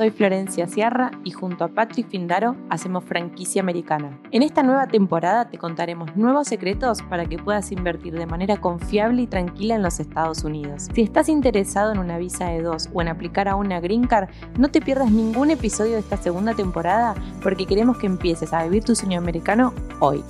soy Florencia Sierra y junto a Patrick Findaro hacemos franquicia americana. En esta nueva temporada te contaremos nuevos secretos para que puedas invertir de manera confiable y tranquila en los Estados Unidos. Si estás interesado en una visa de dos o en aplicar a una Green Card, no te pierdas ningún episodio de esta segunda temporada porque queremos que empieces a vivir tu sueño americano hoy.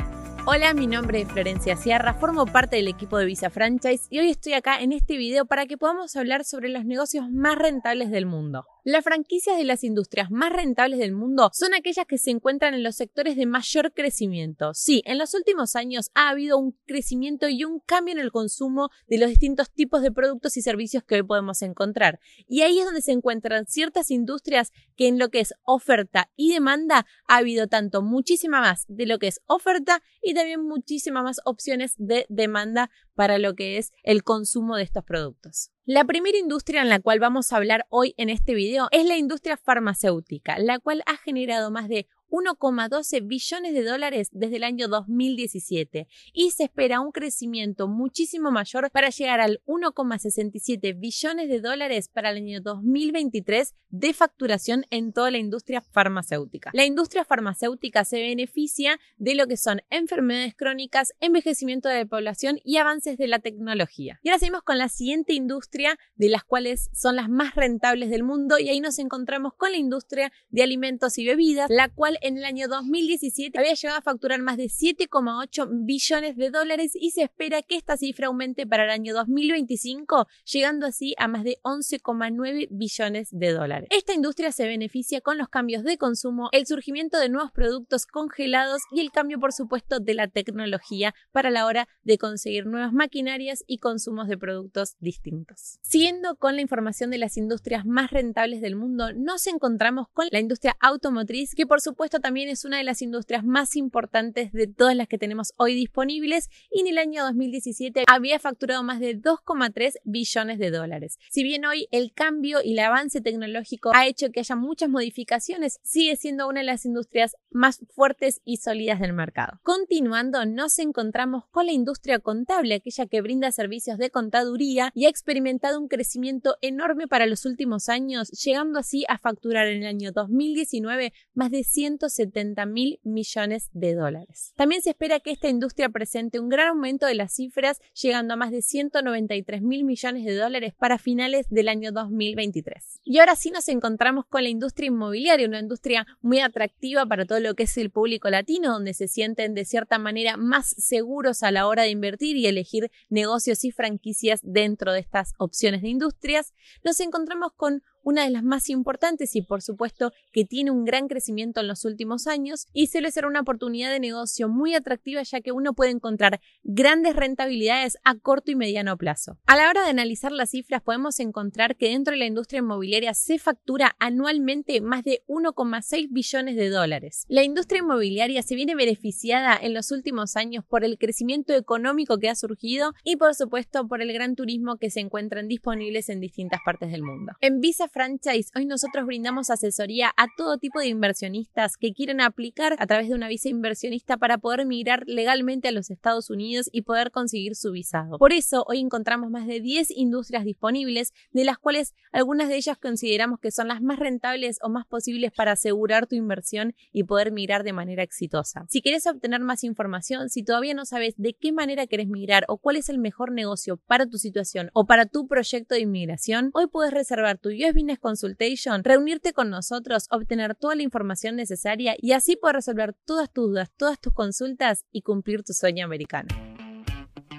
Hola, mi nombre es Florencia Sierra, formo parte del equipo de Visa Franchise y hoy estoy acá en este video para que podamos hablar sobre los negocios más rentables del mundo. Las franquicias de las industrias más rentables del mundo son aquellas que se encuentran en los sectores de mayor crecimiento. Sí, en los últimos años ha habido un crecimiento y un cambio en el consumo de los distintos tipos de productos y servicios que hoy podemos encontrar. Y ahí es donde se encuentran ciertas industrias que en lo que es oferta y demanda ha habido tanto muchísima más de lo que es oferta y también muchísimas más opciones de demanda para lo que es el consumo de estos productos. La primera industria en la cual vamos a hablar hoy en este video es la industria farmacéutica, la cual ha generado más de 1,12 billones de dólares desde el año 2017 y se espera un crecimiento muchísimo mayor para llegar al 1,67 billones de dólares para el año 2023 de facturación en toda la industria farmacéutica. La industria farmacéutica se beneficia de lo que son enfermedades crónicas, envejecimiento de la población y avances de la tecnología. Y ahora seguimos con la siguiente industria de las cuales son las más rentables del mundo y ahí nos encontramos con la industria de alimentos y bebidas, la cual en el año 2017 había llegado a facturar más de 7,8 billones de dólares y se espera que esta cifra aumente para el año 2025, llegando así a más de 11,9 billones de dólares. Esta industria se beneficia con los cambios de consumo, el surgimiento de nuevos productos congelados y el cambio, por supuesto, de la tecnología para la hora de conseguir nuevas maquinarias y consumos de productos distintos. Siguiendo con la información de las industrias más rentables del mundo, nos encontramos con la industria automotriz, que por supuesto también es una de las industrias más importantes de todas las que tenemos hoy disponibles y en el año 2017 había facturado más de 2,3 billones de dólares. Si bien hoy el cambio y el avance tecnológico ha hecho que haya muchas modificaciones, sigue siendo una de las industrias más fuertes y sólidas del mercado. Continuando, nos encontramos con la industria contable, aquella que brinda servicios de contaduría y ha experimentado un crecimiento enorme para los últimos años, llegando así a facturar en el año 2019 más de 100 70 mil millones de dólares. También se espera que esta industria presente un gran aumento de las cifras, llegando a más de 193 mil millones de dólares para finales del año 2023. Y ahora sí nos encontramos con la industria inmobiliaria, una industria muy atractiva para todo lo que es el público latino, donde se sienten de cierta manera más seguros a la hora de invertir y elegir negocios y franquicias dentro de estas opciones de industrias. Nos encontramos con una de las más importantes y por supuesto que tiene un gran crecimiento en los últimos años y suele ser una oportunidad de negocio muy atractiva ya que uno puede encontrar grandes rentabilidades a corto y mediano plazo. A la hora de analizar las cifras podemos encontrar que dentro de la industria inmobiliaria se factura anualmente más de 1,6 billones de dólares. La industria inmobiliaria se viene beneficiada en los últimos años por el crecimiento económico que ha surgido y por supuesto por el gran turismo que se encuentran disponibles en distintas partes del mundo. En Franchise, hoy nosotros brindamos asesoría a todo tipo de inversionistas que quieren aplicar a través de una visa inversionista para poder migrar legalmente a los Estados Unidos y poder conseguir su visado. Por eso, hoy encontramos más de 10 industrias disponibles, de las cuales algunas de ellas consideramos que son las más rentables o más posibles para asegurar tu inversión y poder migrar de manera exitosa. Si quieres obtener más información, si todavía no sabes de qué manera querés migrar o cuál es el mejor negocio para tu situación o para tu proyecto de inmigración, hoy puedes reservar tu USB Consultation, reunirte con nosotros, obtener toda la información necesaria y así poder resolver todas tus dudas, todas tus consultas y cumplir tu sueño americano.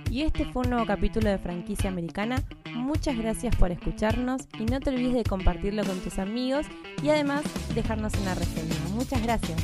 Y este fue un nuevo capítulo de Franquicia Americana. Muchas gracias por escucharnos y no te olvides de compartirlo con tus amigos y además dejarnos una reseña. Muchas gracias.